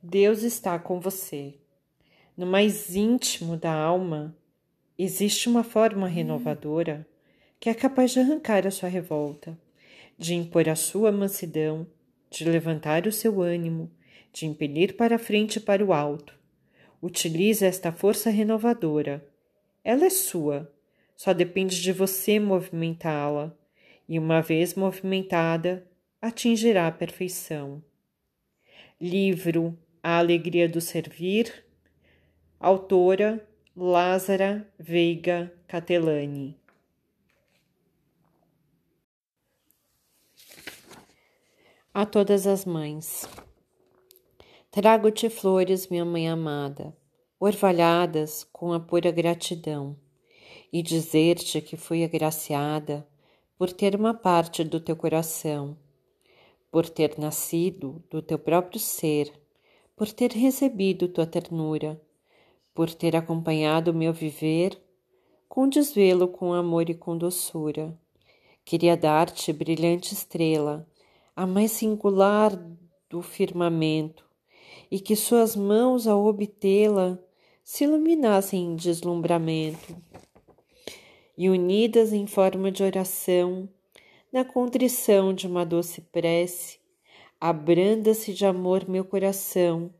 Deus está com você. No mais íntimo da alma, existe uma forma renovadora que é capaz de arrancar a sua revolta, de impor a sua mansidão, de levantar o seu ânimo, de impelir para a frente e para o alto. Utilize esta força renovadora. Ela é sua, só depende de você movimentá-la, e uma vez movimentada, atingirá a perfeição. Livro A Alegria do Servir, autora Lázara Veiga Catelani. A todas as mães. Trago-te flores, minha mãe amada, orvalhadas com a pura gratidão e dizer-te que fui agraciada por ter uma parte do teu coração, por ter nascido do teu próprio ser, por ter recebido tua ternura, por ter acompanhado o meu viver com desvelo, com amor e com doçura. Queria dar-te brilhante estrela, a mais singular do firmamento, e que suas mãos, ao obtê-la, se iluminassem em deslumbramento e unidas em forma de oração, na contrição de uma doce prece, abranda-se de amor meu coração,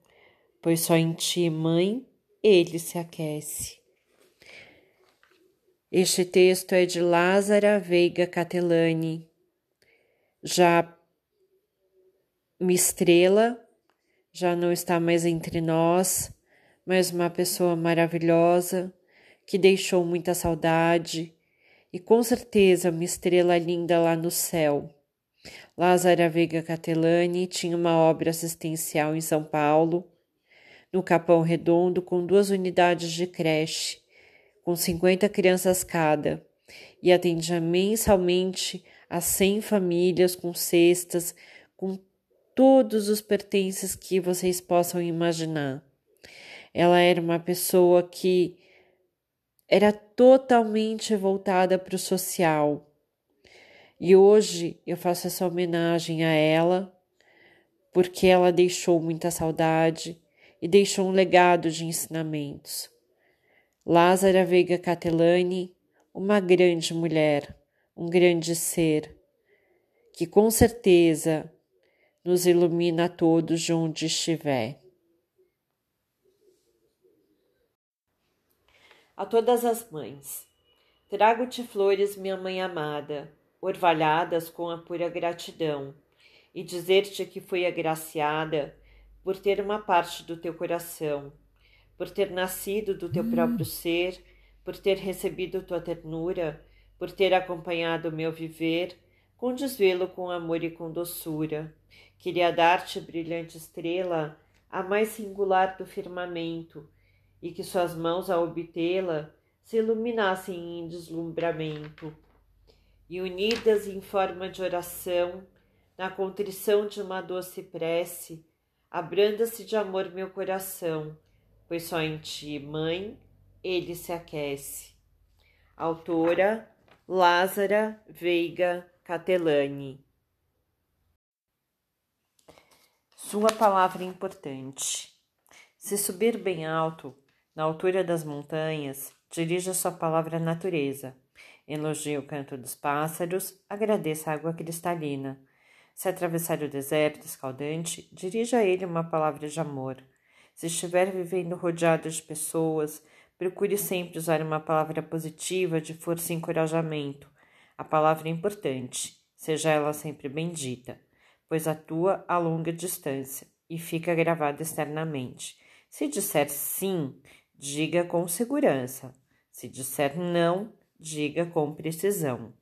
pois só em ti, mãe, ele se aquece. Este texto é de Lázara Veiga Catelani. Já Mistrela já não está mais entre nós, mas uma pessoa maravilhosa que deixou muita saudade e com certeza uma estrela linda lá no céu. Lázara Veiga Catelani tinha uma obra assistencial em São Paulo, no Capão Redondo, com duas unidades de creche, com 50 crianças cada, e atendia mensalmente a 100 famílias com cestas, com todos os pertences que vocês possam imaginar. Ela era uma pessoa que era totalmente voltada para o social. E hoje eu faço essa homenagem a ela, porque ela deixou muita saudade e deixou um legado de ensinamentos. Lázara Veiga Catelani, uma grande mulher, um grande ser, que com certeza nos ilumina a todos de onde estiver. a todas as mães. Trago-te flores, minha mãe amada, orvalhadas com a pura gratidão, e dizer-te que fui agraciada por ter uma parte do teu coração, por ter nascido do teu hum. próprio ser, por ter recebido tua ternura, por ter acompanhado o meu viver, com desvelo, com amor e com doçura. Queria dar-te, brilhante estrela, a mais singular do firmamento, e que suas mãos, ao obtê-la, se iluminassem em deslumbramento, e unidas em forma de oração, na contrição de uma doce prece, abranda-se de amor meu coração, pois só em ti, mãe, ele se aquece. Autora Lázara Veiga Catelani. Sua palavra importante. Se subir bem alto, na altura das montanhas, dirija sua palavra à natureza. Elogie o canto dos pássaros, agradeça a água cristalina. Se atravessar o deserto escaldante, dirija a ele uma palavra de amor. Se estiver vivendo rodeado de pessoas, procure sempre usar uma palavra positiva de força e encorajamento. A palavra é importante, seja ela sempre bendita, pois atua a longa distância e fica gravada externamente. Se disser sim, diga com segurança. Se disser não, diga com precisão.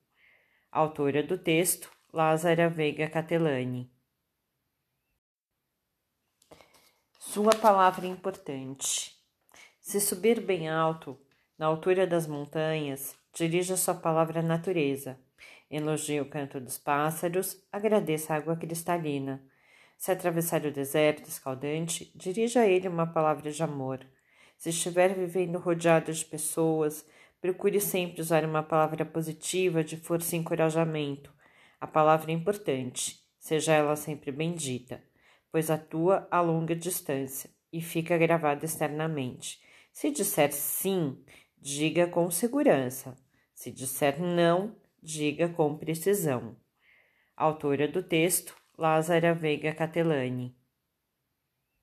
Autora do texto, Lázara Veiga Catelani. Sua palavra importante. Se subir bem alto, na altura das montanhas, dirija sua palavra à natureza. Elogie o canto dos pássaros, agradeça a água cristalina. Se atravessar o deserto escaldante, dirija a ele uma palavra de amor. Se estiver vivendo rodeado de pessoas, procure sempre usar uma palavra positiva de força e encorajamento. A palavra é importante, seja ela sempre bendita, pois atua a longa distância e fica gravado externamente. Se disser sim, diga com segurança. Se disser não, diga com precisão. Autora do texto, Lázara Veiga Catelani.